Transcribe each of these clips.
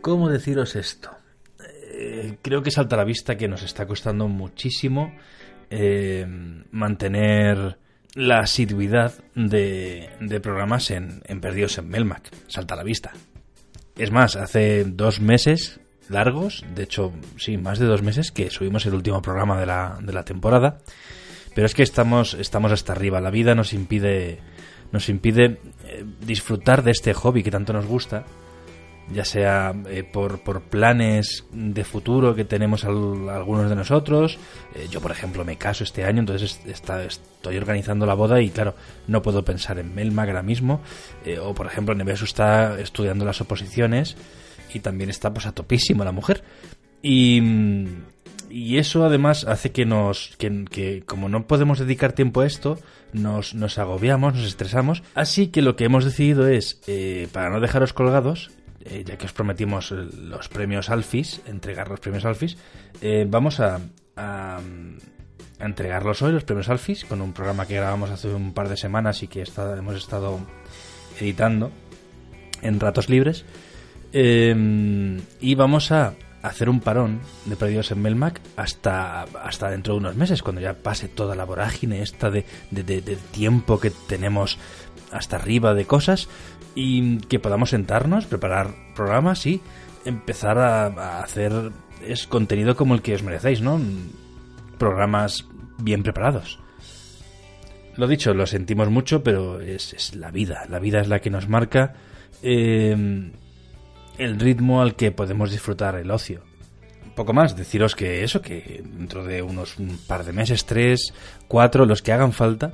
¿Cómo deciros esto? Eh, creo que salta a la vista que nos está costando muchísimo eh, mantener la asiduidad de, de programas en, en Perdidos en Melmac. Salta a la vista. Es más, hace dos meses largos, de hecho, sí, más de dos meses, que subimos el último programa de la, de la temporada. Pero es que estamos, estamos hasta arriba. La vida nos impide, nos impide eh, disfrutar de este hobby que tanto nos gusta ya sea eh, por, por, planes de futuro que tenemos al, algunos de nosotros. Eh, yo, por ejemplo, me caso este año, entonces está, estoy organizando la boda y, claro, no puedo pensar en Melmac ahora mismo. Eh, o, por ejemplo, Nevesu está estudiando las oposiciones y también está pues a topísimo la mujer. Y, y eso además hace que nos que, que, como no podemos dedicar tiempo a esto nos, nos agobiamos nos estresamos así que lo que hemos decidido es eh, para no dejaros colgados eh, ya que os prometimos los premios Alfis, entregar los premios Alfis, eh, vamos a, entregarlos hoy, los premios Alfis, con un programa que grabamos hace un par de semanas y que hemos estado editando en ratos libres. Eh, y vamos a hacer un parón de perdidos en Melmac hasta, hasta dentro de unos meses, cuando ya pase toda la vorágine esta de, de, de tiempo que tenemos hasta arriba de cosas y que podamos sentarnos, preparar programas y empezar a, a, hacer es contenido como el que os merecéis, ¿no? Programas bien preparados. Lo dicho, lo sentimos mucho, pero es, es la vida. La vida es la que nos marca eh, el ritmo al que podemos disfrutar el ocio. Poco más, deciros que eso, que dentro de unos un par de meses, tres, cuatro, los que hagan falta,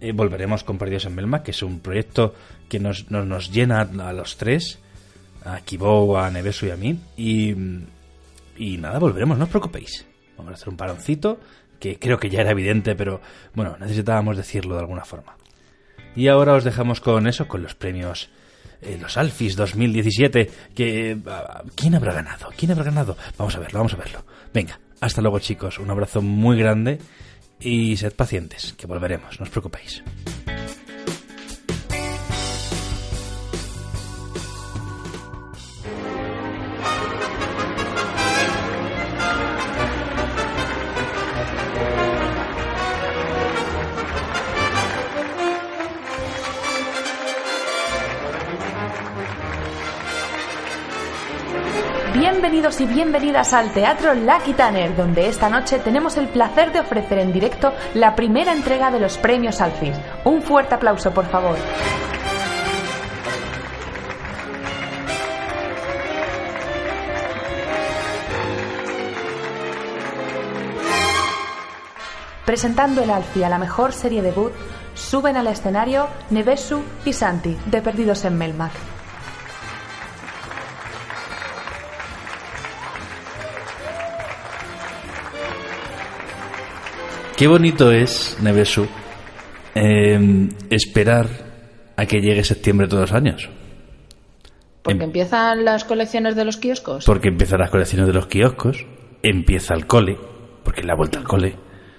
eh, volveremos con Perdidos en Melmac, que es un proyecto que nos, nos, nos llena a los tres, a Kibou, a Nevesu y a mí. Y, y nada, volveremos, no os preocupéis. Vamos a hacer un paroncito, que creo que ya era evidente, pero bueno, necesitábamos decirlo de alguna forma. Y ahora os dejamos con eso, con los premios, eh, los Alfis 2017, que... Uh, ¿Quién habrá ganado? ¿Quién habrá ganado? Vamos a verlo, vamos a verlo. Venga, hasta luego chicos, un abrazo muy grande y sed pacientes, que volveremos, no os preocupéis. Bienvenidos y bienvenidas al Teatro Lucky Tanner, donde esta noche tenemos el placer de ofrecer en directo la primera entrega de los premios Alfis. Un fuerte aplauso, por favor. Presentando el Alfi a la mejor serie debut, suben al escenario Nevesu y Santi, de Perdidos en Melmac. Qué bonito es, Nevesu, eh, esperar a que llegue septiembre todos los años. Porque em empiezan las colecciones de los kioscos. Porque empiezan las colecciones de los kioscos, empieza el cole, porque la vuelta al cole.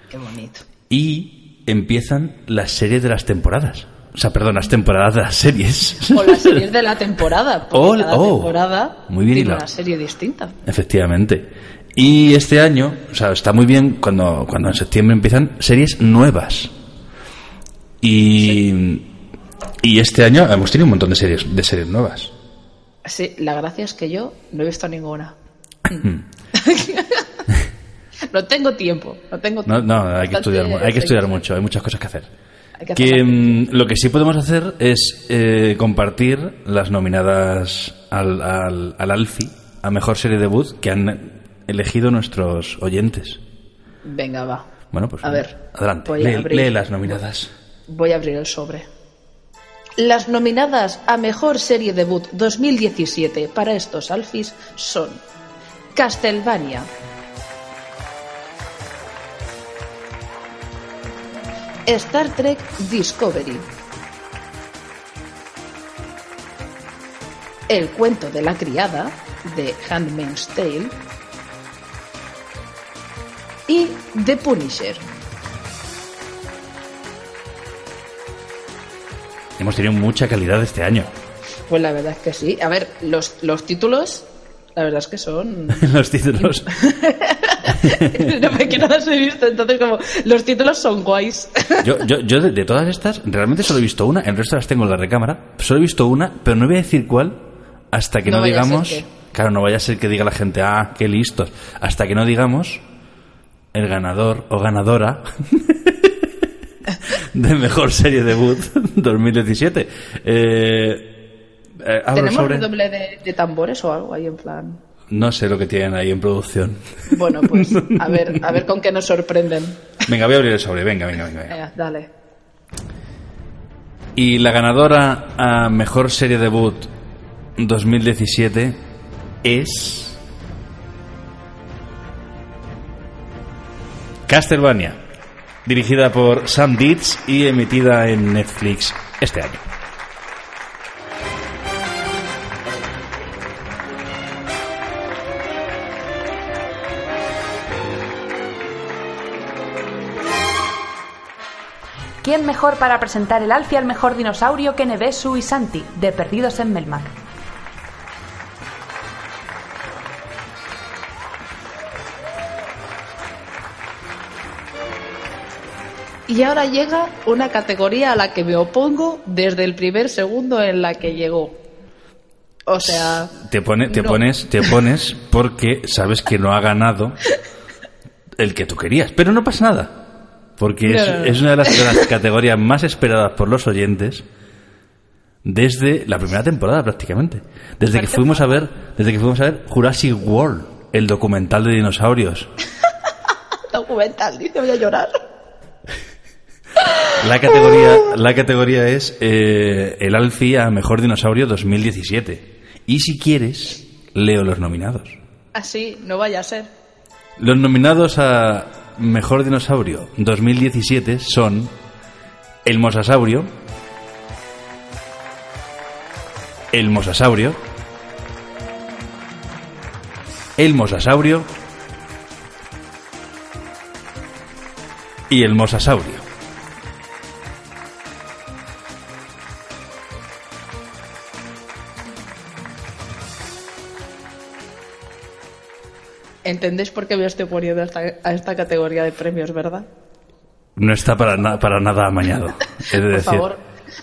Qué bonito. Y empiezan las series de las temporadas. O sea, perdón, las temporadas de las series. O las series de la temporada. Oh, cada oh, temporada muy bien tiene una serie distinta. Efectivamente. Y este año, o sea, está muy bien cuando, cuando en septiembre empiezan series nuevas. Y, sí. y este año hemos tenido un montón de series, de series nuevas. Sí, la gracia es que yo no he visto ninguna. no tengo tiempo, no tengo tiempo. No, no hay que estudiar, hay que estudiar mucho, hay muchas cosas que hacer. Que, que mm, lo que sí podemos hacer es eh, compartir las nominadas al, al, al Alfi a mejor serie debut que han elegido nuestros oyentes. Venga, va. Bueno, pues a ver, adelante. Lee, lee, las nominadas. Voy a abrir el sobre. Las nominadas a Mejor Serie Debut 2017 para estos Alfis son Castlevania, Star Trek Discovery, El cuento de la criada de Handmaid's Tale y The Punisher. Hemos tenido mucha calidad este año. Pues la verdad es que sí. A ver, los, los títulos, la verdad es que son... Los títulos. no me quiero dar he visto, entonces como los títulos son guays. Yo, yo, yo de, de todas estas, realmente solo he visto una, el resto las tengo en la recámara. Solo he visto una, pero no voy a decir cuál hasta que No digamos. que- Claro, no vaya a ser que diga la gente, ah, qué listos. Hasta que no digamos el ganador o ganadora de mejor serie debut 2017. Eh, eh, ¿Tenemos sobre- un doble de, de tambores o algo ahí en plan? No sé lo que tienen ahí en producción. Bueno, pues a ver, a ver con qué nos sorprenden. Venga, voy a abrir el sobre. Venga, venga, venga. venga. Venga, dale. Y la ganadora a mejor serie debut 2017 es. Castlevania, dirigida por Sam Dietz y emitida en Netflix este año. ¿Quién mejor para presentar el Alfie al mejor dinosaurio que Nevesu y Santi, de Perdidos en Melmac? Y ahora llega una categoría a la que me opongo desde el primer segundo en la que llegó. O sea, Te, pone, te No. pones, te pones porque sabes que no ha ganado el que tú querías. Pero no pasa nada. Porque No, no. es una de las, de las categorías más esperadas por los oyentes desde la primera temporada prácticamente. Desde que fuimos a ver, desde que fuimos a ver Jurassic World, el documental de dinosaurios. documental, dice, voy a llorar. La categoría, la categoría es eh, el Alfie a Mejor Dinosaurio 2017. Y si quieres, leo los nominados. Así, no vaya a ser. Los nominados a Mejor Dinosaurio 2017 son el Mosasaurio, el Mosasaurio, el Mosasaurio y el Mosasaurio. ¿Entendéis por qué me estoy poniendo a esta, a esta categoría de premios, verdad? No está para, na- para nada amañado. De Por decir, favor,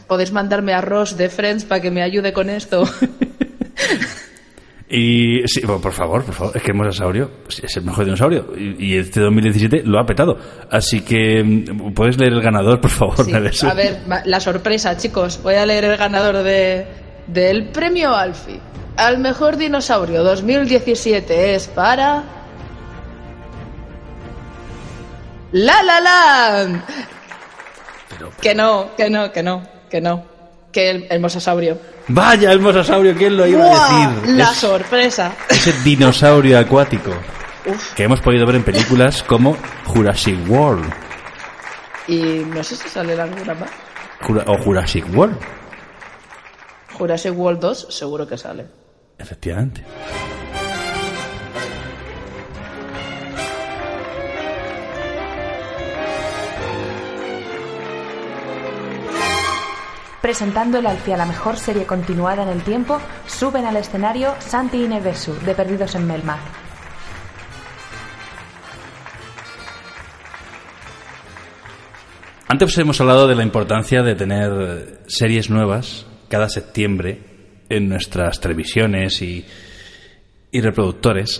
podéis mandarme a Ross de Friends para que me ayude con esto. Y sí, bueno, por favor, por favor, es que mosasaurio es el mejor dinosaurio y, y este 2017 lo ha petado. Así que mm, puedes leer el ganador, por favor, Sí, a ver, la sorpresa, chicos. Voy a leer el ganador de, del premio Alfie. Al mejor dinosaurio 2017 es para. ¡La La Land! Que no, que no, que no, que no. Que el, el mosasaurio. Vaya, el mosasaurio, ¿quién lo iba a decir? La Es- sorpresa. ese dinosaurio acuático Uf. que hemos podido ver en películas como Jurassic World Y no sé si sale alguna más. Jura- o Jurassic World, Jurassic World 2 seguro que sale. efectivamente. Presentando el Alfie a la mejor serie continuada en el tiempo, suben al escenario Santi y Nevesu, de Perdidos en Melmac. Antes hemos hablado de la importancia de tener series nuevas cada septiembre en nuestras televisiones y, y reproductores.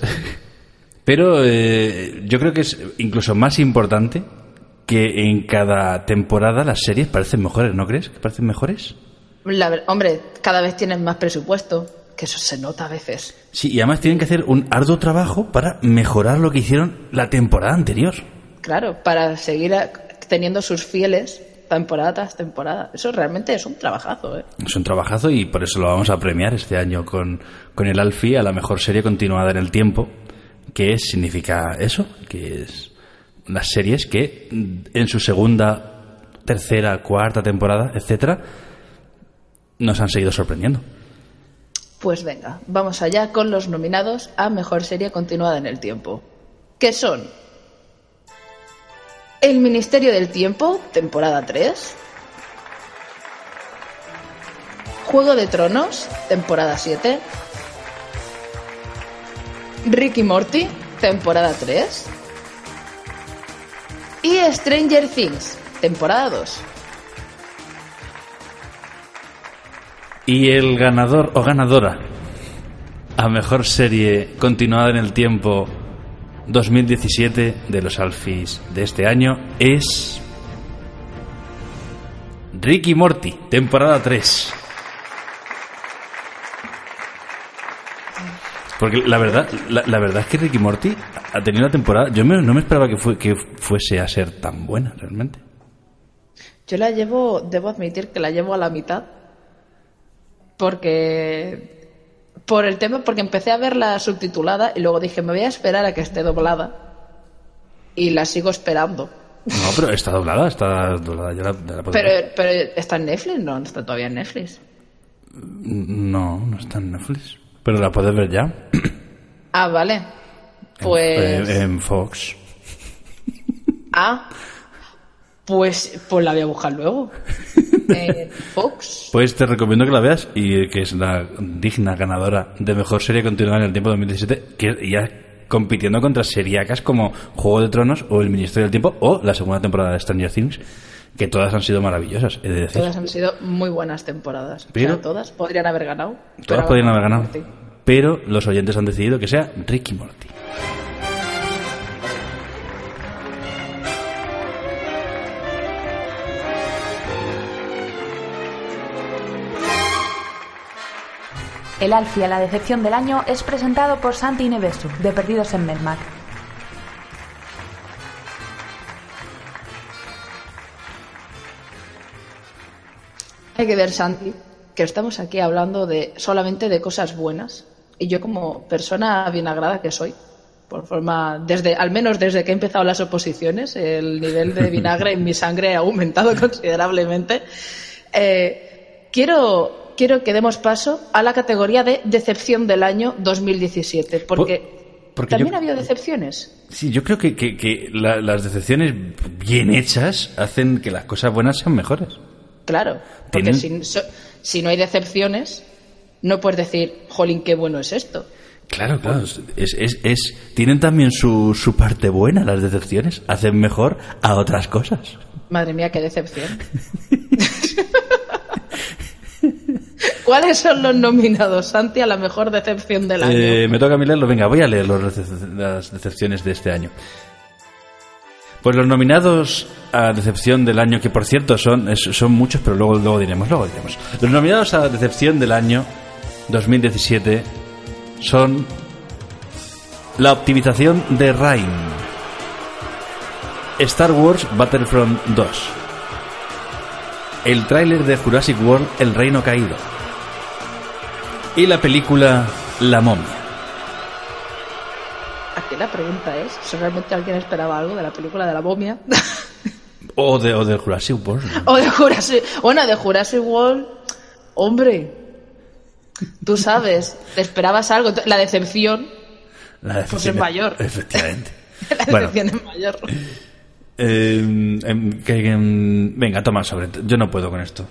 Pero eh, yo creo que es incluso más importante que en cada temporada las series parecen mejores, ¿no crees? ¿Que parecen mejores? La hombre, cada vez tienen más presupuesto, que eso se nota a veces. Sí, y además tienen que hacer un arduo trabajo para mejorar lo que hicieron la temporada anterior. Claro, para seguir teniendo sus fieles temporada tras temporada. Eso realmente es un trabajazo, ¿eh? Es un trabajazo y por eso lo vamos a premiar este año con, con el Alfie a la mejor serie continuada en el tiempo, que significa eso, que es las series que en su segunda, tercera, cuarta temporada, etcétera, nos han seguido sorprendiendo. Pues venga, vamos allá con los nominados a Mejor Serie Continuada en el Tiempo. Que son El Ministerio del Tiempo, temporada 3. Juego de Tronos, temporada 7. Ricky Morty, temporada 3. Y Stranger Things, temporada 2. Y el ganador o ganadora a mejor serie continuada en el tiempo 2017 de los Alfis de este año es Ricky Morty, temporada 3. Porque la verdad, la, la verdad es que Ricky Morty ha tenido una temporada. Yo me- no me esperaba que, fue, que fuese a ser tan buena, realmente. Yo la llevo, debo admitir que la llevo a la mitad. Porque. Por el tema, porque empecé a verla subtitulada y luego dije, me voy a esperar a que esté doblada. Y la sigo esperando. No, pero está doblada, está doblada. Ya la, ya la puedo Pero, ver. pero está en Netflix, no, no está todavía en Netflix. No, no está en Netflix. Pero la puedes ver ya. Ah, vale. Pues. En, en Fox. Ah. Pues, pues la voy a buscar luego. Eh, Fox. Pues te recomiendo que la veas y que es la digna ganadora de mejor serie continuada en el tiempo 2017, que ya compitiendo contra seriacas como Juego de Tronos o El Ministerio del Tiempo o la segunda temporada de Stranger Things, que todas han sido maravillosas, he de decir. Todas han sido muy buenas temporadas. O Pero- sea, todas podrían haber ganado. Todas pero podrían haber ganado. Morty. Pero los oyentes han decidido que sea Ricky Morty. El Alfie a la decepción del año es presentado por Santi Nevesu, de Perdidos en Melmac. Hay que ver, Santi, que estamos aquí hablando de solamente de cosas buenas. Y yo como persona vinagrada que soy, por forma, desde, al menos desde que he empezado las oposiciones, el nivel de vinagre en mi sangre ha aumentado considerablemente. Eh, quiero, quiero que demos paso a la categoría de decepción del año 2017, porque, porque también yo- ha habido decepciones. Sí, yo creo que, que- que la- las decepciones bien hechas hacen que las cosas buenas sean mejores. Claro, porque si, so- si no hay decepciones, no puedes decir, jolín, qué bueno es esto. Claro, claro. Es, es, es- tienen también su, su parte buena las decepciones. Hacen mejor a otras cosas. Madre mía, qué decepción. ¿Cuáles son los nominados, Santi, a la mejor decepción del año? Eh, me toca a mí leerlo. Venga, voy a leer los las decepciones de este año. Pues los nominados a decepción del año, que por cierto son, son muchos, pero luego, luego diremos, luego diremos. Los nominados a decepción del año 2017 son la optimización de Rain, Star Wars Battlefront 2, el tráiler de Jurassic World El Reino Caído y la película La Momia. La pregunta es si realmente alguien esperaba algo de la película de la momia. O de, o de Jurassic World. o de Jurassic... Bueno, de Jurassic World... Hombre, tú sabes, te esperabas algo. La decepción... La Pues decepción es mayor. Efectivamente. La Bueno, decepción es mayor. eh, em, que- que, em, venga, toma sobre. Yo no puedo con esto.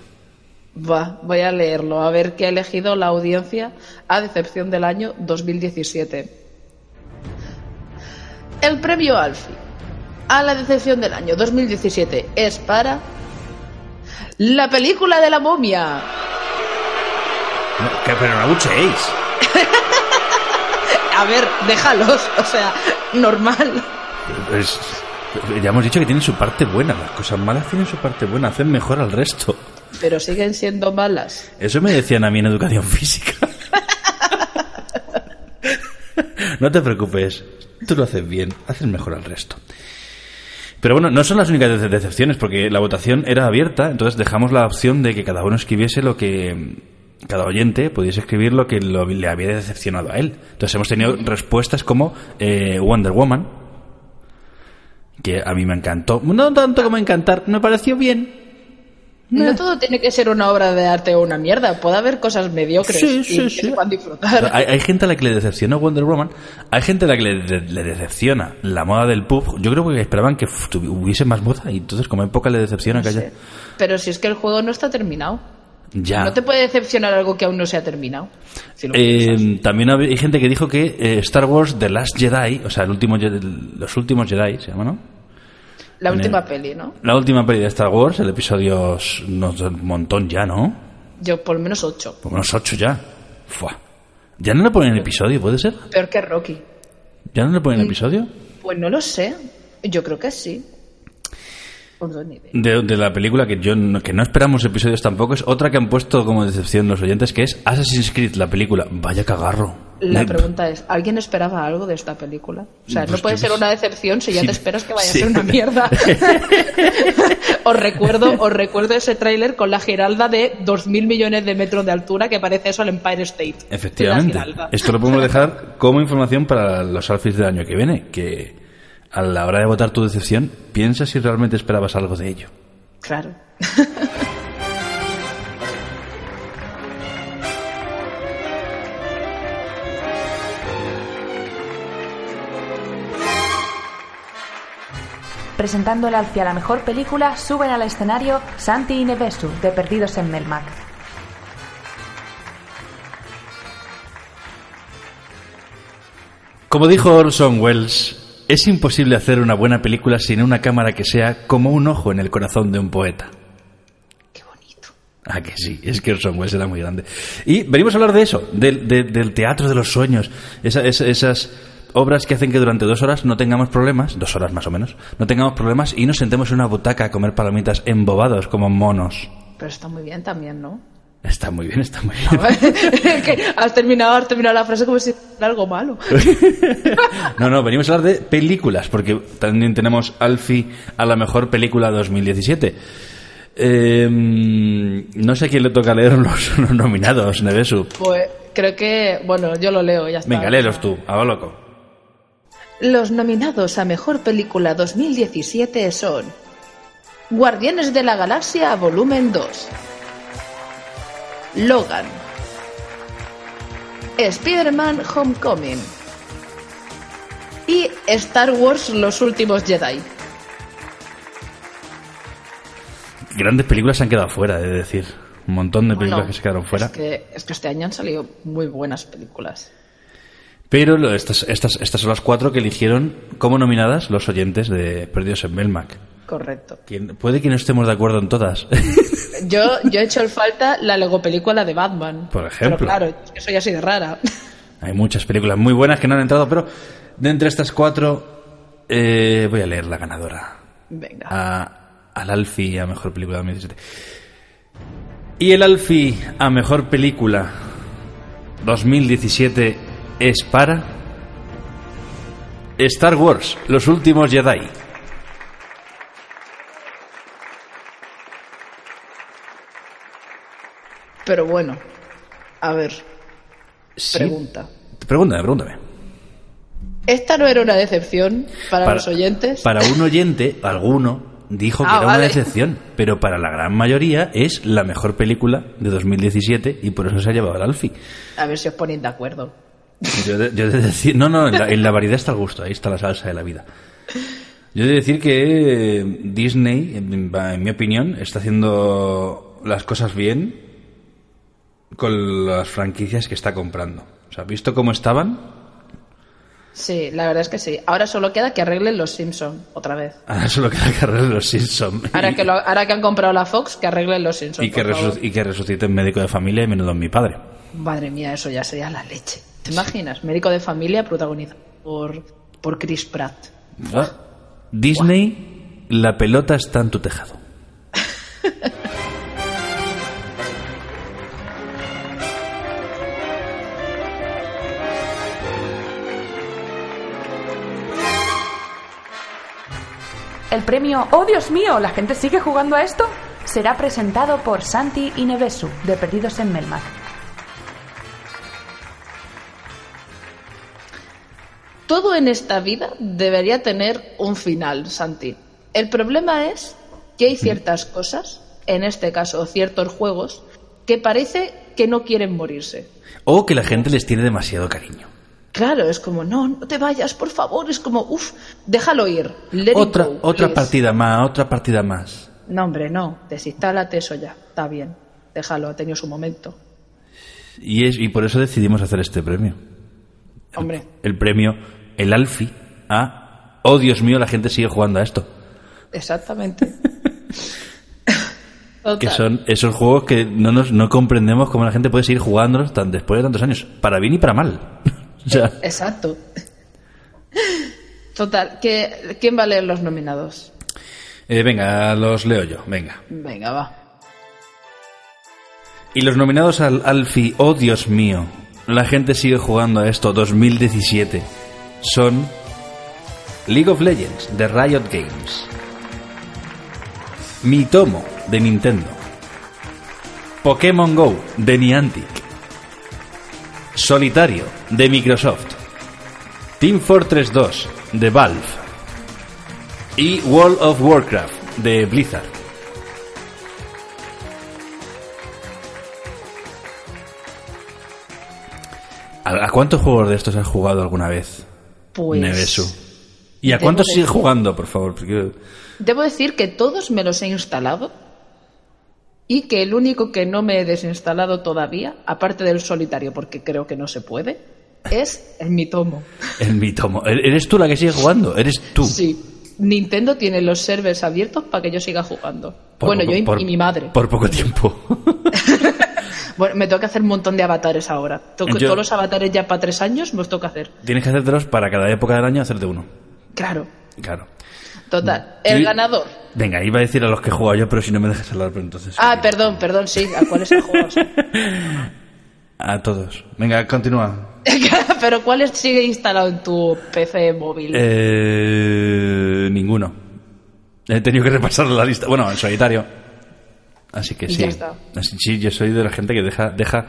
Va, voy a leerlo, a ver qué ha elegido la audiencia a decepción del año 2017. El premio Alfie a la decepción del año 2017 es para la película de la momia. No, que- pero no abucheéis. A ver, déjalos, o sea, normal. Pues, ya hemos dicho que tienen su parte buena. Las cosas malas tienen su parte buena. Hacen mejor al resto. Pero siguen siendo malas. Eso me decían a mí en educación física. No te preocupes. Tú lo haces bien. Haces mejor al resto. Pero bueno, no son las únicas de- decepciones, porque la votación era abierta, entonces dejamos la opción de que cada uno escribiese lo que. Cada oyente pudiese escribir lo que lo- le había decepcionado a él. Entonces hemos tenido respuestas como eh, Wonder Woman, que a mí me encantó. No tanto como encantar, me pareció bien. No todo tiene que ser una obra de arte o una mierda. Puede haber cosas mediocres Sí, y sí, que se puedan disfrutar. Hay, hay gente a la que le decepciona Wonder Woman, hay gente a la que le, le- le decepciona la moda del pub. Yo creo que esperaban que hubiese más moda y entonces como hay poca le decepciona que haya... Pero si es que el juego no está terminado. Ya. No te puede decepcionar algo que aún no se ha terminado. Si Eh, también hay gente que dijo que eh, Star Wars The Last Jedi, o sea, el último, los últimos Jedi, se llama, ¿no? La última el- peli, ¿no? La última peli de Star Wars, el episodio no, un montón ya, ¿no? Yo por lo menos ocho. Por unos ocho ya. Fua. ¿Ya no le ponen episodio, puede ser? Peor que Rocky. ¿Ya no le ponen episodio? Pues no lo sé. Yo creo que sí. Pues. De, de la película que yo no, que no esperamos episodios tampoco es otra que han puesto como decepción los oyentes que es Assassin's Creed la película vaya cagarro La pregunta es, ¿alguien esperaba algo de esta película? O sea, Pues no puede yo ser una decepción si ya Sí. te esperas que vaya Sí. a ser una mierda. os recuerdo, os recuerdo ese tráiler con la giralda de 2.000 millones de metros de altura que parece eso el Empire State. efectivamente esto lo podemos dejar como información para los alfis del año que viene que a la hora de votar tu decepción piensa si realmente esperabas algo de ello Claro. Presentando el Alfie a la mejor película, suben al escenario Santi y Nevesu, de Perdidos en Melmac. como dijo Orson Welles es imposible hacer una buena película sin una cámara que sea como un ojo en el corazón de un poeta Qué bonito. Ah, que sí, es que Orson Welles era muy grande. Y venimos a hablar de eso, del, de- del teatro de los sueños, esa- esa- esas obras que hacen que durante dos horas no tengamos problemas, dos horas más o menos, no tengamos problemas y nos sentemos en una butaca a comer palomitas embobados como monos. Pero está muy bien también, ¿no? Está muy bien, está muy bien. Que has terminado, has terminado la frase como si fuera algo malo. No, no, venimos a hablar de películas, porque también tenemos Alfie a la mejor película 2017. Eh, no sé a quién le toca leer los, los nominados, Nevesu. Pues creo que, bueno, yo lo leo, ya está. Venga, léelos tú, a lo loco. Los nominados a Mejor Película 2017 son Guardianes de la Galaxia Volumen 2, Logan, Spider-Man Homecoming y Star Wars Los Últimos Jedi. Grandes películas se han quedado fuera, he de decir. Un montón de películas Bueno, que se quedaron fuera. Es que, es que este año han salido muy buenas películas. Pero lo- estas, estas, estas son las cuatro que eligieron como nominadas los oyentes de Perdidos en Melmac. Correcto. Puede que no estemos de acuerdo en todas. Yo, yo he hecho en falta la Lego película de Batman. Por ejemplo. Pero claro, es que soy de rara. Hay muchas películas muy buenas que no han entrado, pero de entre estas cuatro eh, voy a leer la ganadora. Venga. a, al Alfie a mejor película de 2017. Y el Alfie a mejor película 2017 es para Star Wars, los últimos Jedi. Pero bueno, a ver, Sí. pregunta. Pregúntame, pregúntame. ¿Esta no era una decepción para, los oyentes? Para un oyente, alguno dijo que Ah, era una decepción, pero para la gran mayoría es la mejor película de 2017 y por eso se ha llevado al Alfie. A ver si os ponéis de acuerdo. Yo de, yo de decir, no, no, en la, en la variedad está el gusto, ahí está la salsa de la vida. Yo he de decir que eh, Disney, en, en mi opinión, está haciendo las cosas bien con las franquicias que está comprando. O sea, visto cómo estaban, Sí, la verdad es que sí. Ahora solo queda que arreglen los Simpson otra vez. ahora solo queda que arreglen los Simpsons. Ahora que, lo- ahora que han comprado la Fox, que arreglen los Simpson. y, que por favor. resu- y que resuciten médico de familia y menudo mi padre. Madre mía, eso ya sería la leche. ¿Te imaginas? Médico de familia protagonizado por, por Chris Pratt. Ah, Disney, la pelota está en tu tejado. El premio ¡Oh Dios mío! ¿La gente sigue jugando a esto? será presentado por Santi y Nevesu, de Perdidos en Melmac. Todo en esta vida debería tener un final, Santi. El problema es que hay ciertas cosas, en este caso ciertos juegos, que parece que no quieren morirse. O que la gente les tiene demasiado cariño. Claro, es como, no, no te vayas, por favor. Es como, uff, déjalo ir. let it Otra, go, otra partida más, otra partida más. No, hombre, no. Desinstálate eso ya. Está bien. Déjalo, ha tenido su momento. Y, es, y por eso decidimos hacer este premio. Hombre, El premio, el Alfi, a... Oh, Dios mío, la gente sigue jugando a esto. exactamente. Que son esos juegos que no, nos, no comprendemos cómo la gente puede seguir jugándolos tan, después de tantos años. Para bien y para mal. Sea, Exacto. Total, ¿qué- ¿quién va a leer los nominados? eh, venga, los leo yo, venga. Venga, va. Y los nominados al Alfi, oh Dios mío, la gente sigue jugando a esto 2017, son League of Legends de Riot Games, Mitomo de Nintendo, Pokémon Go de Niantic, Solitario de Microsoft, Team Fortress 2 de Valve y World of Warcraft de Blizzard. ¿A, cuántos juegos de estos has jugado alguna vez? Pues. Nevesu. ¿Y a cuántos sigues jugando, por favor? Porque- Debo decir que todos me los he instalado y que el único que no me he desinstalado todavía, aparte del solitario, porque creo que no se puede, es el Mitomo. El Mitomo. ¿E- ¿Eres tú la que sigue jugando? ¿Eres tú? Sí. Nintendo tiene los servers abiertos para que yo siga jugando. Por bueno, yo y, por- y mi madre. Por poco tiempo. Bueno, me toca hacer un montón de avatares ahora. Toco- Yo- Todos los avatares ya para tres años me los toca hacer. Tienes que hacértelos para cada época del año hacerte uno. Claro. Claro. Total. El ganador. Venga, iba a decir a los que he jugado yo, pero si no me dejas hablar, pero entonces... Ah, perdón, perdón, sí. ¿A cuáles he jugado? A todos. Venga, continúa. Pero ¿cuáles sigue instalado en tu PC móvil? Eh, ninguno. He tenido que repasar la lista. Bueno, en solitario. Así que Y sí. ya está. Así- sí, yo soy de la gente que deja, deja,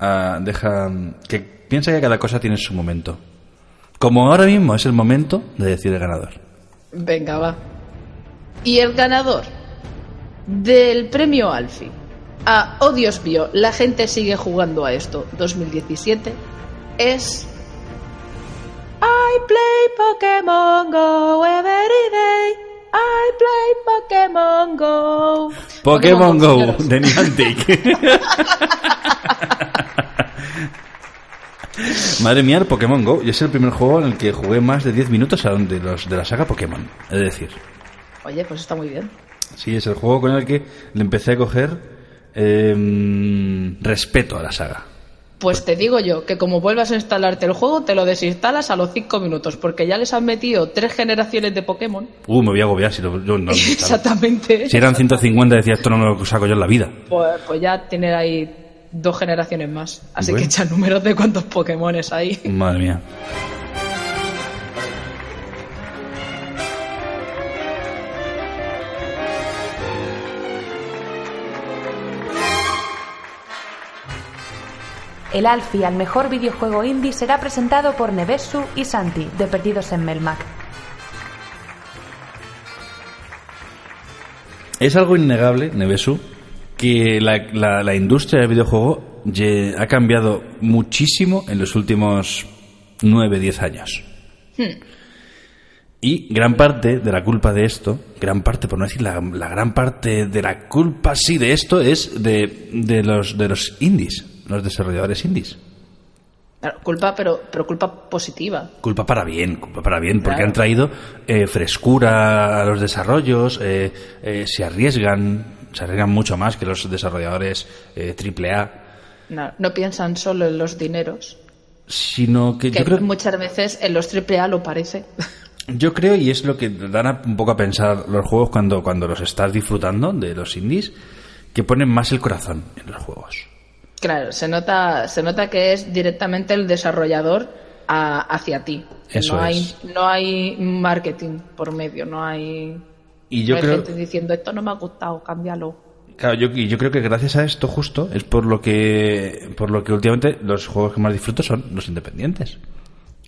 ah, deja, mm, que piensa que cada cosa tiene su momento. Como ahora mismo es el momento de decir el ganador. Venga, va. Y el ganador del premio Alfie a Oh Dios mío, la gente sigue jugando a esto 2017 es I play Pokémon Go every day. I play Pokémon Go. Pokémon Go de Niantic. Madre mía, el Pokémon Go. Y es el primer juego en el que jugué más de 10 minutos a de, los, de la saga Pokémon. Es decir, Oye, pues está muy bien. sí, es el juego con el que le empecé a coger em, respeto a la saga. Pues te digo yo que como vuelvas a instalarte el juego, te lo desinstalas a los 5 minutos, porque ya les han metido tres generaciones de Pokémon. Uh, me voy a agobiar si lo, yo no lo. Exactamente. Si eran 150 decía esto no me lo saco yo en la vida. Pues, pues ya tiene ahí dos generaciones más. Así Bueno. que echa números de cuántos Pokémones hay. Madre mía. El Alfie al mejor videojuego indie será presentado por Nevesu y Santi, de Perdidos en Melmac. Es algo innegable, Nevesu, que la, la- la industria del videojuego ha cambiado muchísimo en los últimos 9-10 años. Y gran parte de la culpa de esto, gran parte, por no decir la, la gran parte de la culpa sí de esto, es de, de los, de los indies, los desarrolladores indies. Claro, culpa, pero, pero culpa positiva. Culpa para bien, culpa para bien, porque Claro. han traído eh, frescura a los desarrollos, eh, eh, se arriesgan, se arriesgan mucho más que los desarrolladores eh, AAA, No, no piensan solo en los dineros, sino que que yo creo, muchas veces en los AAA lo parece. yo creo, y es lo que dan a- un poco a pensar los juegos cuando, cuando los estás disfrutando de los indies, que ponen más el corazón en los juegos. Claro, se nota, se nota que es directamente el desarrollador a- hacia ti. Eso no hay, es. no hay marketing por medio, no hay Y yo Hay creo, gente diciendo, esto no me ha gustado, cámbialo. claro, yo, y yo creo que gracias a esto justo es por lo que por lo que últimamente los juegos que más disfruto son los independientes.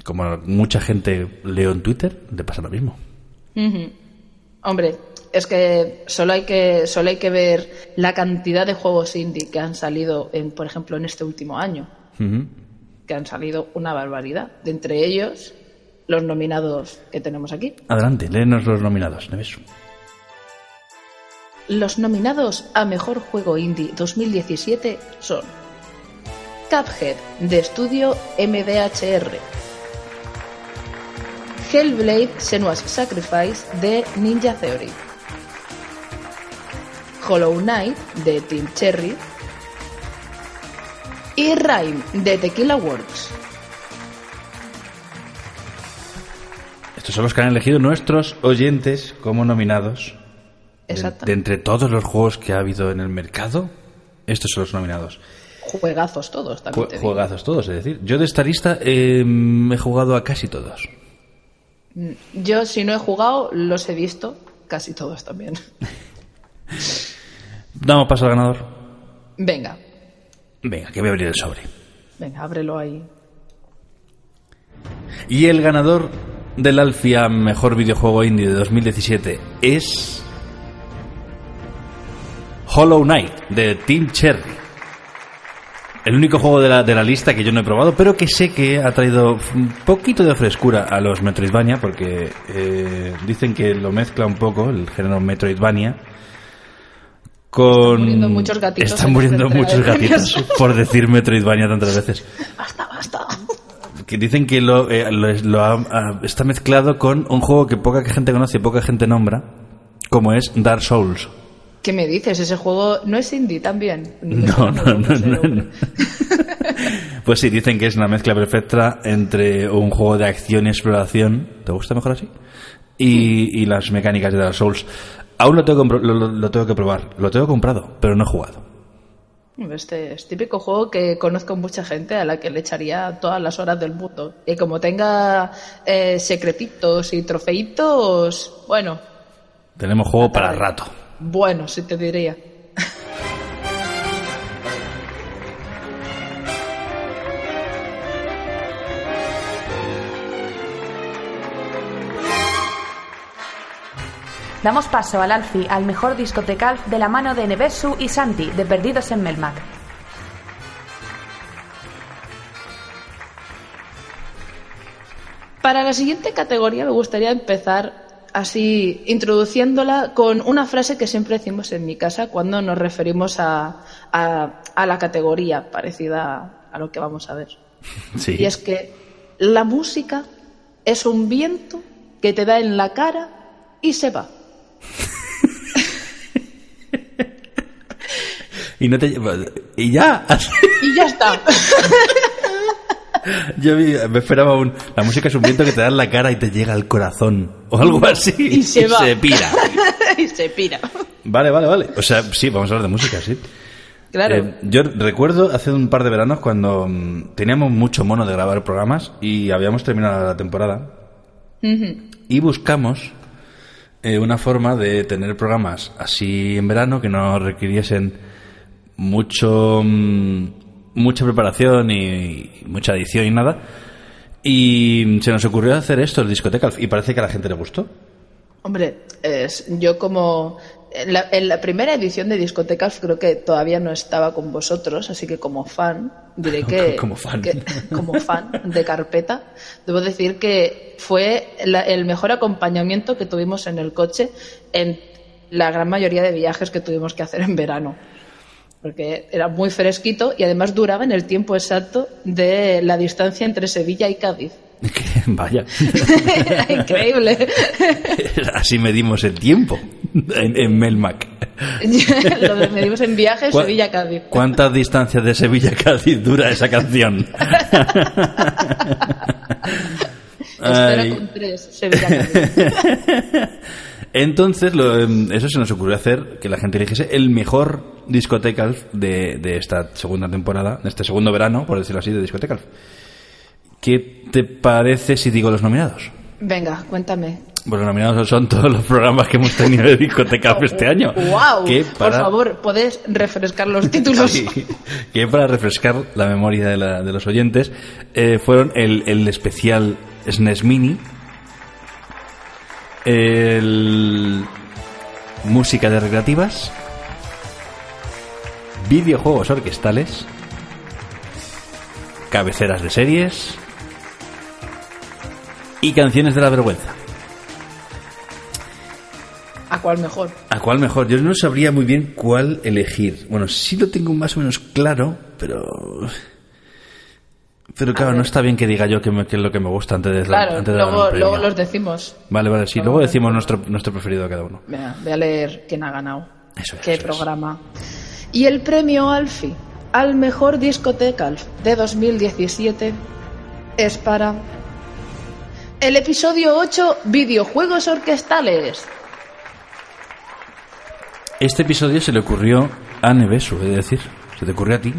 Como mucha gente leo en Twitter, le pasa lo mismo. Hombre, es que solo hay que solo hay que ver la cantidad de juegos indie que han salido, en, por ejemplo, en este último año, que han salido una barbaridad. De entre ellos, los nominados que tenemos aquí. Adelante, léenos los nominados, Neves. Los nominados a Mejor Juego Indie 2017 son Cuphead, de estudio MDHR, Hellblade Senua's Sacrifice, de Ninja Theory, Hollow Knight, de Team Cherry, y Rhyme, de Tequila Works. Estos son los que han elegido nuestros oyentes como nominados. De, Exacto. de entre todos los juegos que ha habido en el mercado, estos son los nominados. Juegazos todos, también Jue- juegazos todos, es decir. Yo de esta lista eh, he jugado a casi todos. Yo, si no he jugado, los he visto, casi todos también. Damos paso al ganador. Venga, Venga, que voy a abrir el sobre. venga, ábrelo ahí. Y el ganador del Alfia Mejor Videojuego Indie de 2017 es... Hollow Knight, de Team Cherry. El único juego de la, de la lista que yo no he probado, pero que sé que ha traído un poquito de frescura a los Metroidvania, porque eh, dicen que lo mezcla un poco, el género Metroidvania, con... muriendo muchos gatitos Están en muriendo muchos gatitos por decir Metroidvania tantas veces Basta, basta. que dicen que lo, eh, lo es- lo ha- ha- está mezclado con un juego que poca gente conoce y poca gente nombra, como es Dark Souls. ¿Qué me dices? Ese juego no es indie también. No, no, no, no. Pues sí, dicen que es una mezcla perfecta entre un juego de acción y exploración, ¿te gusta mejor así? Y, y las mecánicas de Dark Souls. Aún lo tengo, que compro- lo, lo- lo tengo que probar, lo tengo comprado, pero no he jugado. Este es típico juego que conozco mucha gente a la que le echaría todas las horas del mundo. Y como tenga eh, secretitos y trofeitos, bueno, Tenemos juego para rato. Bueno, sí te diría. Damos paso al Alfi, al mejor discotecal de la mano de Nevesu y Santi, de Perdidos en Melmac. Para la siguiente categoría me gustaría empezar así introduciéndola con una frase que siempre decimos en mi casa cuando nos referimos a, a- a la categoría parecida a lo que vamos a ver. Sí. Y es que la música es un viento que te da en la cara y se va. Y no te y ya. Y ya está. Yo me esperaba un. La música es un viento que te da en la cara y te llega al corazón. O algo así. Y se va. pira. y se pira. Vale, vale, vale. O sea, sí, vamos a hablar de música, sí. Claro. Eh, yo recuerdo hace un par de veranos cuando mm, teníamos mucho mono de grabar programas y habíamos terminado la temporada. Y buscamos eh, una forma de tener programas así en verano que no requiriesen mucho mm, mucha preparación y, y mucha edición y nada. Y se nos ocurrió hacer esto, el discoteca, y parece que a la gente le gustó. Hombre, es, yo como en la, en la primera edición de Discotecas creo que todavía no estaba con vosotros, así que como fan diré que Como fan. que- como fan de carpeta debo decir que fue la- el mejor acompañamiento que tuvimos en el coche en la gran mayoría de viajes que tuvimos que hacer en verano. Porque era muy fresquito y además duraba en el tiempo exacto de la distancia entre Sevilla y Cádiz. Vaya. Era increíble. Así medimos el tiempo en, en Melmac. Lo medimos en viaje ¿Cuá- Sevilla-Cádiz. ¿Cuántas distancias de Sevilla a Cádiz dura esa canción? Ay. 0,3 Sevilla-Cádiz. Entonces, lo, em, eso se nos ocurrió hacer que la gente eligiese el mejor discotecal de, de esta segunda temporada, de este segundo verano, por decirlo así, de discotecal. ¿Qué te parece si digo los nominados? Venga, cuéntame. Bueno, nominados son todos los programas que hemos tenido de discoteca este año. ¡Wow! Que Por favor, ¿puedes refrescar los títulos? Sí, que para refrescar la memoria de, la- de los oyentes, eh, fueron el, el especial SNES Mini, el música de recreativas, videojuegos orquestales, cabeceras de series y canciones de la vergüenza. ¿A cuál mejor? ¿A cuál mejor? Yo no sabría muy bien cuál elegir. Bueno, sí lo tengo más o menos claro, pero... Pero claro, no está bien que diga yo que, me- que es lo que me gusta antes de, Claro, antes de dar luego, premio. luego los decimos. Vale, vale, sí. Luego decimos nuestro, nuestro preferido a cada uno. Mira, voy a leer quién ha ganado. Eso es, Qué eso es. programa. Y el premio Alfie al mejor discoteca de 2017 es para el episodio 8 Videojuegos Orquestales. Este episodio se le ocurrió a Nevesu, es decir, se te ocurrió a ti.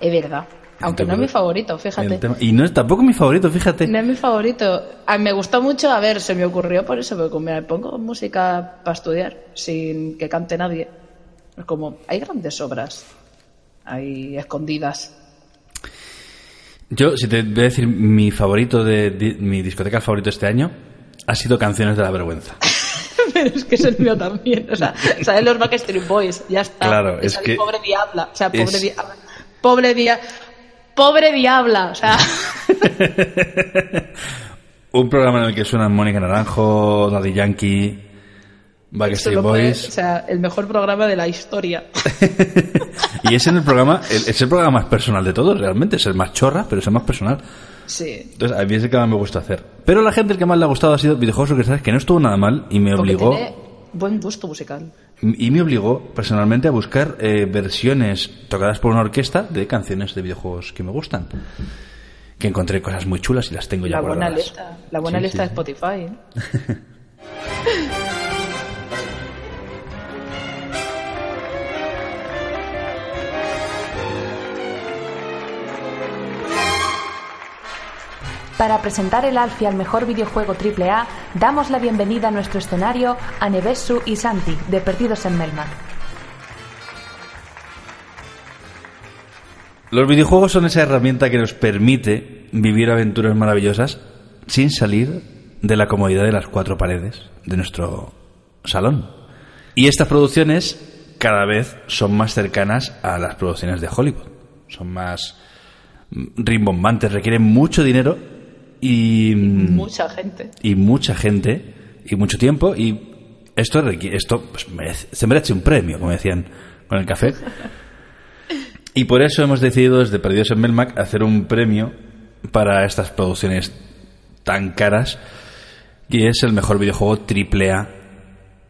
Es verdad. Aunque no es mi favorito, fíjate. Y no es tampoco mi favorito, fíjate. No es mi favorito. A mí me gustó mucho, a ver, se me ocurrió por eso, porque me pongo música para estudiar sin que cante nadie. Es como, hay grandes obras ahí escondidas. Yo, si te voy a decir mi favorito de, di- mi discoteca favorito este año, ha sido Canciones de la Vergüenza. Pero es que es el mío también. O sea, ¿sabes los Backstreet Boys? Ya está. Claro, Es es que- Pobre diabla. O sea, pobre es- diabla. Pobre dia... Pobre diabla. O sea, Un programa en el que suenan Mónica Naranjo, Daddy Yankee, Backstreet fue, Boys. o sea, el mejor programa de la historia. Y es en el programa, el- es el programa más personal de todos, realmente. Es el más chorra, pero es el más personal. Sí. Entonces, a mí es el que más me gusta hacer. Pero la gente el que más le ha gustado ha sido videojuegos orquestales, que no estuvo nada mal y me Porque obligó, tiene buen gusto musical. Y me obligó personalmente a buscar eh, versiones tocadas por una orquesta de canciones de videojuegos que me gustan. Que encontré cosas muy chulas y las tengo ya La buena guardadas. lista. La buena Sí, lista sí, de. Spotify. ¿eh? Para presentar el Alfie al mejor videojuego AAA, damos la bienvenida a nuestro escenario a Nevesu y Santi, de Perdidos en Melmac. Los videojuegos son esa herramienta que nos permite vivir aventuras maravillosas sin salir de la comodidad de las cuatro paredes de nuestro salón. Y estas producciones cada vez son más cercanas a las producciones de Hollywood. Son más mm, rimbombantes, requieren mucho dinero y, mm, Mucha gente. y mucha gente y mucho tiempo y esto esto pues, merece- se merece un premio como decían con el café y por eso hemos decidido desde Perdidos en Melmac hacer un premio para estas producciones tan caras y es el mejor videojuego triple A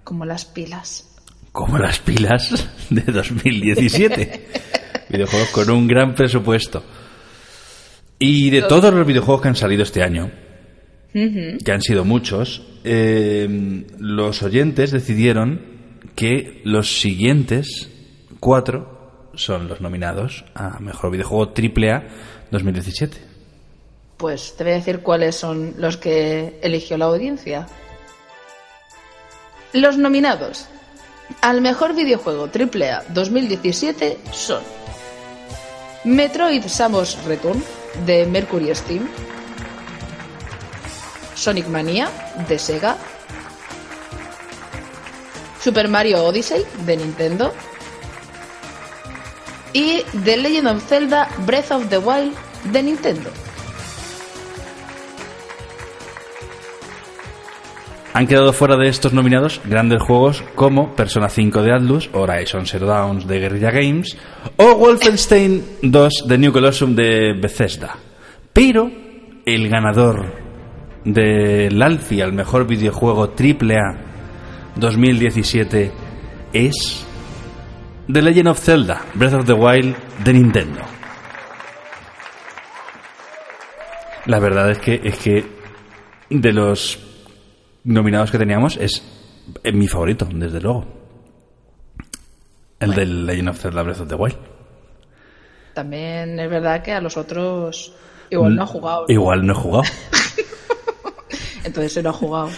Como las pilas. como las pilas de 2017 videojuegos con un gran presupuesto y de todos los videojuegos que han salido este año que han sido muchos, eh, los oyentes decidieron que los siguientes cuatro son los nominados a Mejor Videojuego AAA 2017. Pues te voy a decir cuáles son los que eligió la audiencia. Los nominados al mejor videojuego AAA 2017 son Metroid Samus Return de Mercury Steam, Sonic Mania de Sega, Super Mario Odyssey de Nintendo. Y The Legend of Zelda Breath of the Wild de Nintendo. Han quedado fuera de estos nominados grandes juegos como Persona 5 de Atlus, Horizon Zero Dawn de Guerrilla Games o Wolfenstein 2 de New Colosseum de Bethesda. Pero el ganador del Alfie al mejor videojuego AAA 2017 es The Legend of Zelda Breath of the Wild de Nintendo. La verdad es que es que de los nominados que teníamos es eh, mi favorito, desde luego. El del Legend of Zelda Breath of the Wild. También es verdad que a los otros igual no ha jugado. Igual no he jugado. Entonces se lo ha jugado.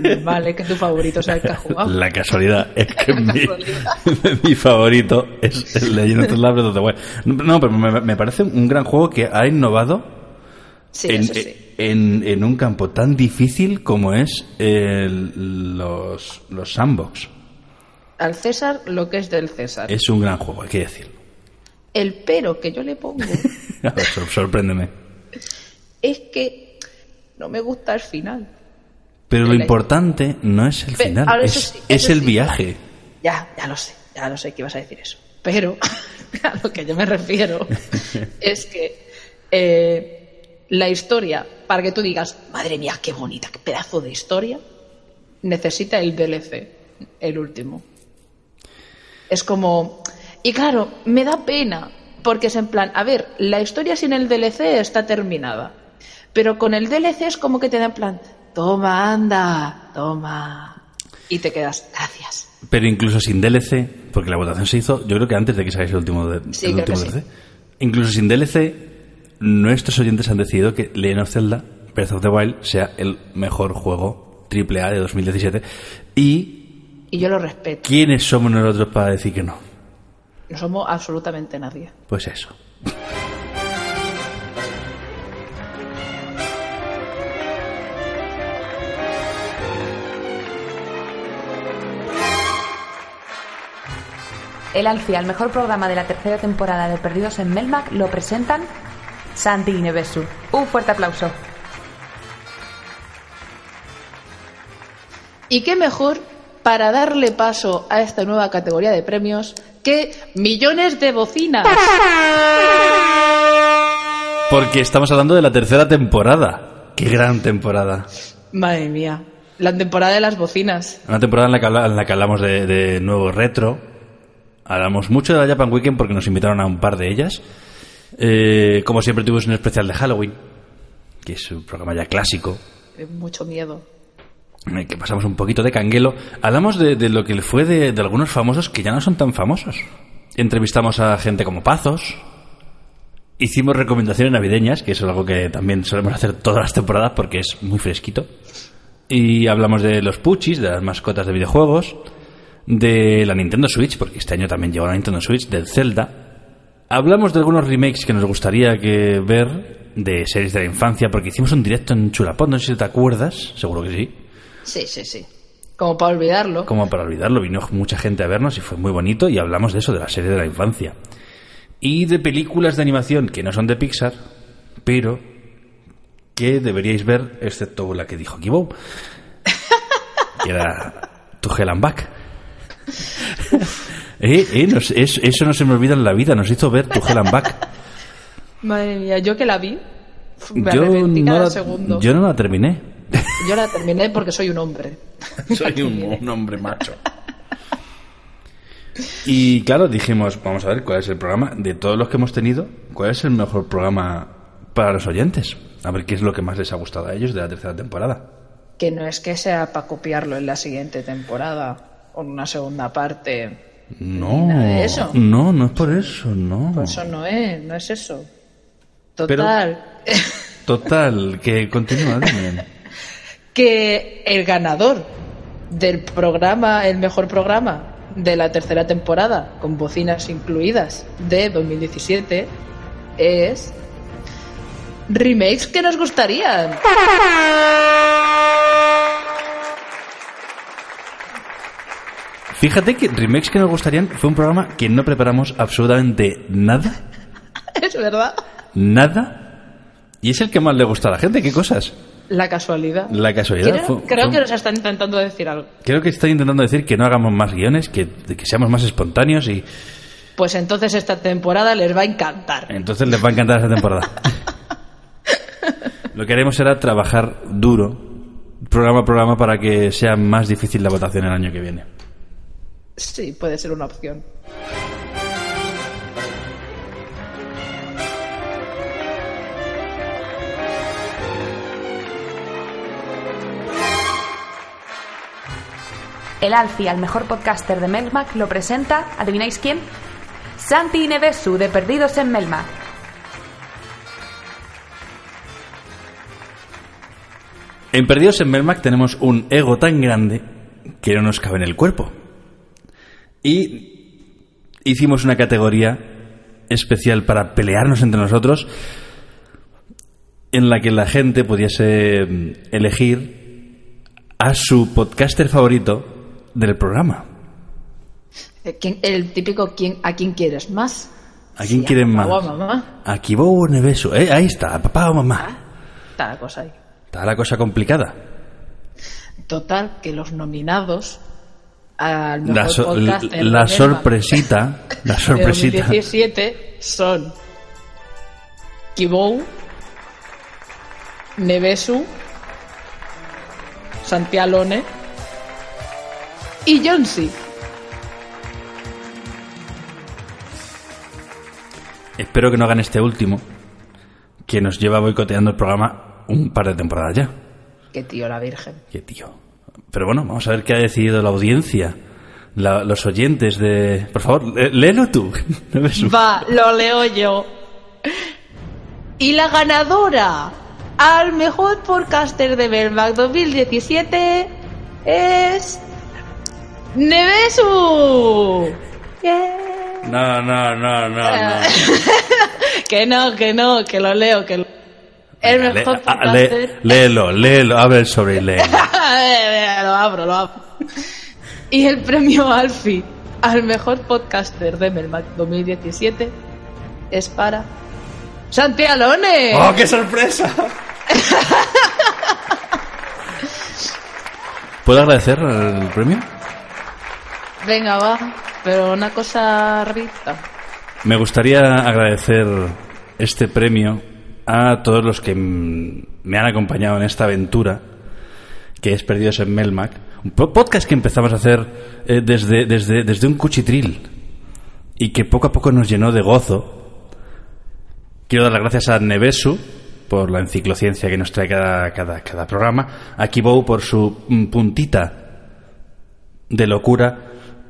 Pues vale, que tu favorito sea el que ha jugado. La casualidad es que mi, favorito es el Legend of Zelda Breath of the Wild. No, pero me, me parece un gran juego que ha innovado Sí, en, sí. en- en un campo tan difícil como es el- los, los sandbox. Al César lo que es del César. Es un gran juego, hay que decirlo. El pero que yo le pongo A ver, sor- sorpréndeme. es que no me gusta el final. Pero lo importante no es el final, es, sí, es el viaje. Ya, ya lo sé, ya lo sé que ibas a decir eso. Pero a lo que yo me refiero es que eh, la historia, para que tú digas, madre mía, qué bonita, qué pedazo de historia, necesita el DLC, el último. Es como... Y claro, me da pena, porque es en plan, a ver, la historia sin el DLC está terminada, pero con el DLC es como que te da en plan, toma, anda, toma. Y te quedas, gracias. Pero incluso sin DLC, porque la votación se hizo, yo creo que antes de que saliese el último, de- Sí, el último que sí. DLC. Incluso sin DLC, nuestros oyentes han decidido que Legend of Zelda Breath of the Wild sea el mejor juego AAA de 2017. ¿Y Y yo lo respeto. quiénes somos nosotros para decir que no? No somos absolutamente nadie. Pues eso. El Alfia, el mejor programa de la tercera temporada de Perdidos en Melmac, lo presentan Santi y Nevesu. Un fuerte aplauso. ¿Y qué mejor para darle paso a esta nueva categoría de premios que millones de bocinas? Porque estamos hablando de la tercera temporada. ¡Qué gran temporada! Madre mía, la temporada de las bocinas. Una temporada en la que, habla- en la que hablamos de, de nuevo retro. Hablamos mucho de la Japan Weekend porque nos invitaron a un par de ellas. Eh, como siempre tuvimos un especial de Halloween, que es un programa ya clásico, Eh, Mucho miedo. en el que pasamos un poquito de canguelo. Hablamos de, de lo que le fue de, de algunos famosos que ya no son tan famosos. Entrevistamos a gente como Pazos. Hicimos recomendaciones navideñas, que eso es algo que también solemos hacer todas las temporadas porque es muy fresquito. Y hablamos de los Puchis, de las mascotas de videojuegos, de la Nintendo Switch, porque este año también llegó la Nintendo Switch, del Zelda. Hablamos de algunos remakes que nos gustaría que ver de series de la infancia, porque hicimos un directo en Chulapot, no sé si te acuerdas, seguro que sí. Sí, sí, sí. Como para olvidarlo. Como para olvidarlo, vino mucha gente a vernos y fue muy bonito y hablamos de eso, de la serie de la infancia. Y de películas de animación que no son de Pixar, pero que deberíais ver, excepto la que dijo Kibo, que era Tu Hell and Back. Eh, eh, nos- es- eso no se me olvida en la vida, nos hizo ver Tu Hell and Back. Madre mía, yo que la vi, me Yo arrepentí no, la, segundo. yo no la terminé. Yo la terminé porque soy un hombre. Soy un, un hombre macho. Y claro, dijimos, vamos a ver cuál es el programa de todos los que hemos tenido, cuál es el mejor programa para los oyentes. A ver qué es lo que más les ha gustado a ellos de la tercera temporada. Que no es que sea para copiarlo en la siguiente temporada o en una segunda parte. No, eso. no, no es por eso, no. Eso no es, no es eso. Pero- Total. Total, que continúa. dime. que el ganador del programa, el mejor programa de la tercera temporada, con bocinas incluidas, de 2017, es remakes que nos gustarían. Fíjate que remakes que nos gustarían fue un programa que no preparamos absolutamente nada, Es verdad. nada, y es el que más le gusta a la gente. ¿Qué cosas? La casualidad. La casualidad. Creo, fue- creo fue- que nos están intentando decir algo. Creo que están intentando decir que no hagamos más guiones, que, que seamos más espontáneos y Pues entonces esta temporada les va a encantar. entonces les va a encantar esta temporada. Lo que haremos será trabajar duro, programa a programa, para que sea más difícil la votación el año que viene. Sí, puede ser una opción. El Alfia, el mejor podcaster de Melmac, lo presenta, ¿adivináis quién? Santi Nevesu, de Perdidos en Melmac. En Perdidos en Melmac tenemos un ego tan grande que no nos cabe en el cuerpo. Y hicimos una categoría especial para pelearnos entre nosotros en la que la gente pudiese mm, elegir a su podcaster favorito del programa. Eh, ¿quién- El típico quién, ¿a quién quieres más? ¿A quién Sí, quieren más? papá o a mamá. A o Nevesu. Eh, ahí está, papá o mamá. Está la cosa ahí. Está la cosa complicada. Total, que los nominados al mejor La, so- podcast la- en la Melmac sorpresita, la de sorpresita. 2017 son Kibou, Nevesu, Santialone y Jonsi. Espero que no hagan este último, que nos lleva boicoteando el programa un par de temporadas ya. Que tío la virgen. Qué tío. Pero bueno, vamos a ver qué ha decidido la audiencia, la- los oyentes de... Por favor, lé- léelo tú. Va, lo leo yo. Y la ganadora al mejor podcaster de Belmac 2017 es. ¡Nevesu! Yeah. No, no, no, no, no. Que no, que no, que lo leo, que lo... El Venga, mejor lé- podcaster. léelo, léelo, abre el sobre y léelo. lo abro, lo abro. Y el premio Alfie al mejor podcaster de Melmac 2017 es para. ¡Santi Alone! ¡Oh, qué sorpresa! ¿Puedo agradecer el premio? Venga, va. Pero una cosa rita. Me gustaría agradecer este premio a todos los que me han acompañado en esta aventura que es Perdidos en Melmac. Un po- podcast que empezamos a hacer eh, desde, desde, desde un cuchitril y que poco a poco nos llenó de gozo. Quiero dar las gracias a Nevesu por la enciclociencia que nos trae cada, cada, cada programa, a Kibou por su puntita de locura.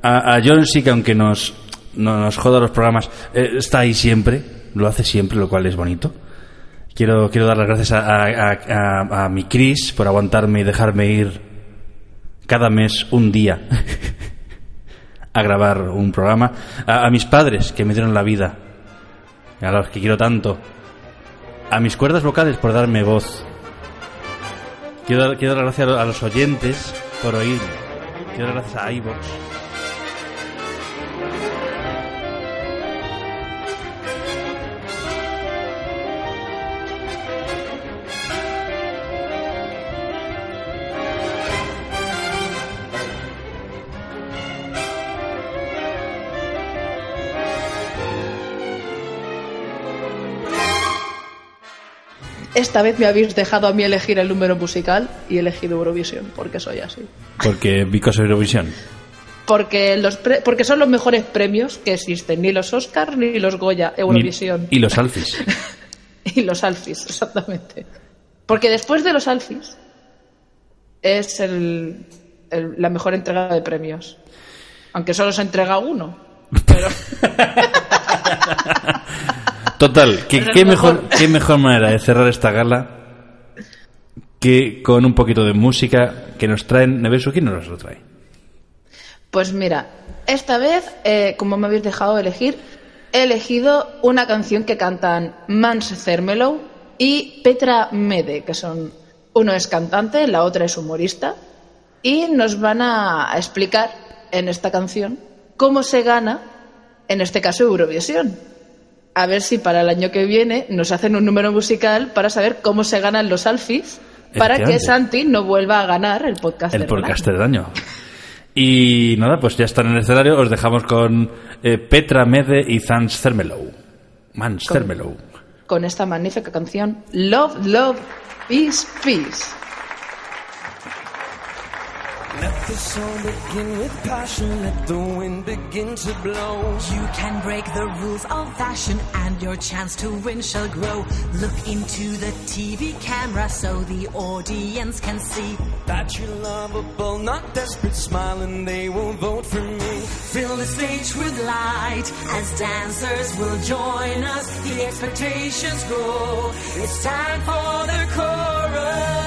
A, a John sí que aunque nos, no nos joda los programas, eh, está ahí siempre, lo hace siempre, lo cual es bonito. Quiero, quiero dar las gracias a, a, a- mi Chris por aguantarme y dejarme ir cada mes un día a grabar un programa. A, mis padres que me dieron la vida, a los que quiero tanto. A mis cuerdas vocales por darme voz. Quiero, quiero dar las gracias a los oyentes por oírme. Quiero dar gracias a iVoox. Esta vez me habéis dejado a mí elegir el número musical y he elegido Eurovisión, porque soy así. Porque Vicos Eurovisión. Porque, los pre- porque son los mejores premios que existen, ni los Oscars ni los Goya, Eurovisión. Y los Alfis. Y los Alfis, exactamente. Porque después de los Alfis es el, el- la mejor entrega de premios. Aunque solo se entrega uno. Pero Total, que, qué, mejor, qué mejor manera de cerrar esta gala que con un poquito de música que nos traen. Nevesu, ¿quién nos lo trae? Pues mira, esta vez, eh, como me habéis dejado elegir, he elegido una canción que cantan Mans Cermelo y Petra Mede, que son uno es cantante, la otra es humorista, y nos van a explicar en esta canción cómo se gana, en este caso, Eurovisión. A ver si para el año que viene nos hacen un número musical para saber cómo se ganan los alfis, para que. Santi no vuelva a ganar el podcast. El del año. podcaster del año. Y nada, pues ya están en el escenario. Os dejamos con eh, Petra Mede y Zans Cermelow. Mans Con- con esta magnífica canción Love, Love, Peace, Peace. Let the song begin with passion, let the wind begin to blow. You can break the rules of fashion and your chance to win shall grow. Look into the TV camera so the audience can see. That you're lovable, not desperate, smiling, they will vote for me. Fill the stage with light as dancers will join us. The expectations grow. It's time for the chorus.